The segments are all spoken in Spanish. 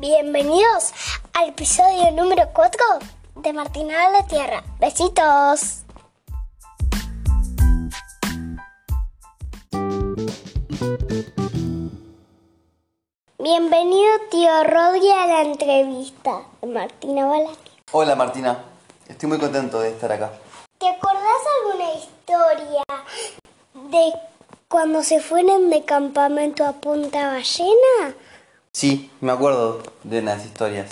Bienvenidos al episodio número 4 de Martina de la Tierra. Besitos. Bienvenido tío Rodri a la entrevista de Martina Balasque. Hola Martina, estoy muy contento de estar acá. ¿Te acordás alguna historia de cuando se fueron de campamento a Punta Ballena? Sí, me acuerdo de unas historias.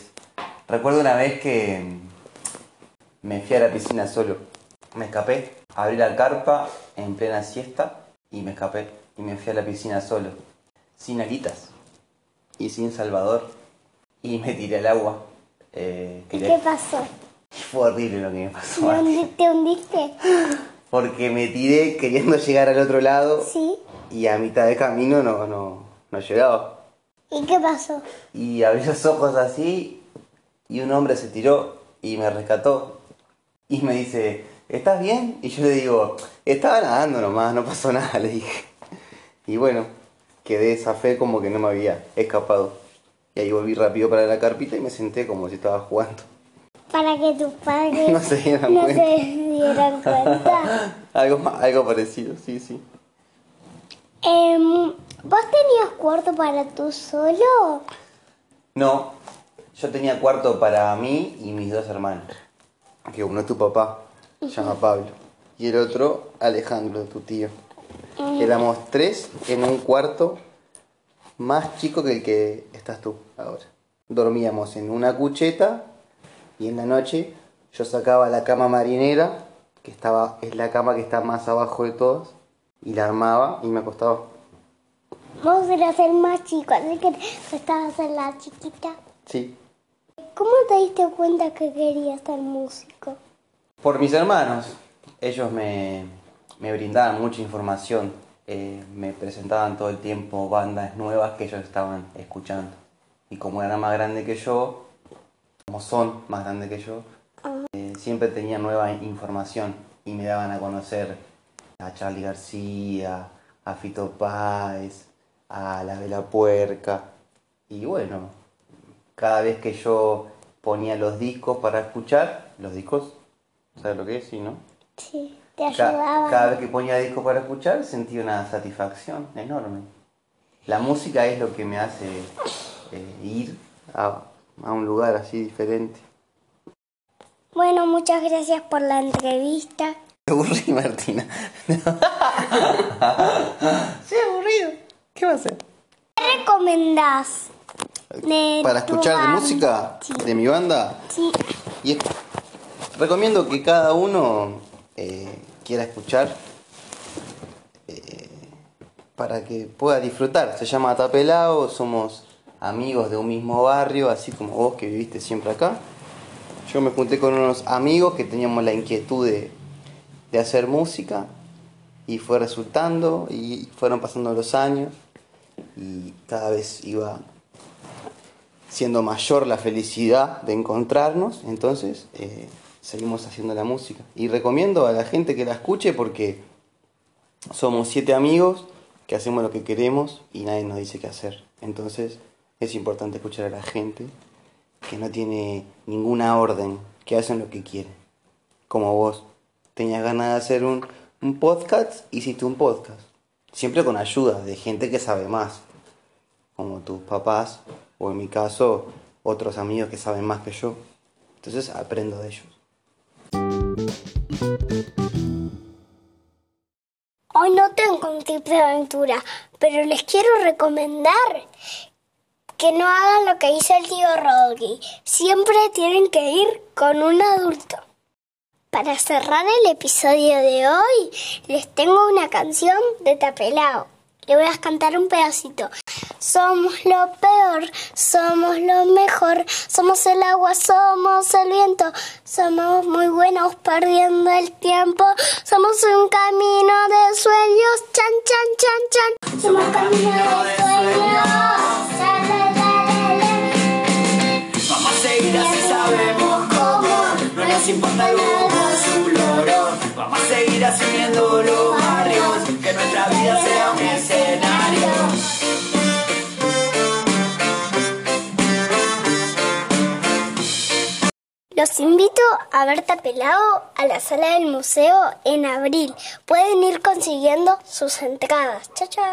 Recuerdo una vez que me fui a la piscina solo. Me escapé, abrí la carpa en plena siesta y me escapé. Y me fui a la piscina solo, sin alitas y sin Salvador. Y me tiré al agua. Eh, ¿Y qué pasó? Fue horrible lo que me pasó. ¿Te hundi- ¿Te hundiste? Porque me tiré queriendo llegar al otro lado Sí. y a mitad de camino no, no, no llegaba. ¿Y qué pasó? Y abrí los ojos así y un hombre se tiró y me rescató. Y me dice, ¿estás bien? Y yo le digo, estaba nadando nomás, no pasó nada, le dije. Y bueno, quedé esa fe como que no me había escapado. Y ahí volví rápido para la carpita y me senté como si estaba jugando. Para que tus padres No se dieran no cuenta. se dieran cuenta. Algo, algo parecido, sí, sí. Em, ¿Vos tenías cuarto para tú solo? No, yo tenía cuarto para mí y mis dos hermanos. Que uno es tu papá, se llama Pablo. Y el otro, Alejandro, tu tío. Éramos tres en un cuarto más chico que el que estás tú ahora. Dormíamos en una cucheta y en la noche yo sacaba la cama marinera, que estaba, es la cama que está más abajo de todas, y la armaba y me acostaba. Vos eras el más chico, así que estabas en la chiquita. Sí, ¿Cómo te diste cuenta que querías ser músico? Por mis hermanos, ellos me, me brindaban mucha información, eh, me presentaban todo el tiempo bandas nuevas que ellos estaban escuchando. Y como eran más grandes que yo, como son más grandes que yo, eh, siempre tenían nueva información y me daban a conocer a Charlie García, a Fito Páez, a La Vela Puerca. Y bueno, cada vez que yo ponía los discos para escuchar, los discos, ¿sabes lo que es? Sí, ¿no? Sí, te ayudaba. cada vez que ponía discos para escuchar sentía una satisfacción enorme. La música es lo que me hace eh, ir a, a un lugar así diferente. Bueno, muchas gracias por la entrevista. Me aburrí, Martina. sí, aburrido. ¿Qué va a hacer? ¿Qué recomendás? de Para escuchar de música Sí. de mi banda, Sí. Y recomiendo que cada uno eh, quiera escuchar eh, para que pueda disfrutar. Se llama Tapelao, somos amigos de un mismo barrio, así como vos que viviste siempre acá. Yo me junté con unos amigos que teníamos la inquietud de, de hacer música y fue resultando y fueron pasando los años y cada vez iba siendo mayor la felicidad de encontrarnos, entonces eh, seguimos haciendo la música. Y recomiendo a la gente que la escuche porque somos siete amigos que hacemos lo que queremos y nadie nos dice qué hacer. Entonces es importante escuchar a la gente que no tiene ninguna orden, que hacen lo que quieren. Como vos tenías ganas de hacer un, un podcast, hiciste un podcast. Siempre con ayuda de gente que sabe más como tus papás o en mi caso otros amigos que saben más que yo. Entonces aprendo de ellos. Hoy no tengo un tip de aventura, pero les quiero recomendar que no hagan lo que hizo el tío Rodri. Siempre tienen que ir con un adulto. Para cerrar el episodio de hoy, les tengo una canción de Tapelao. Le voy a cantar un pedacito. Somos lo peor, somos lo mejor, somos el agua, somos el viento, somos muy buenos perdiendo el tiempo, somos un camino de sueños, chan, chan, chan, chan. Somos camino de sueños. Vamos a seguir así sabemos cómo No nos importa loro los que nuestra vida sea un escenario. Los invito a ver Tapelao a la sala del museo en abril. Pueden ir consiguiendo sus entradas. Chao, chao.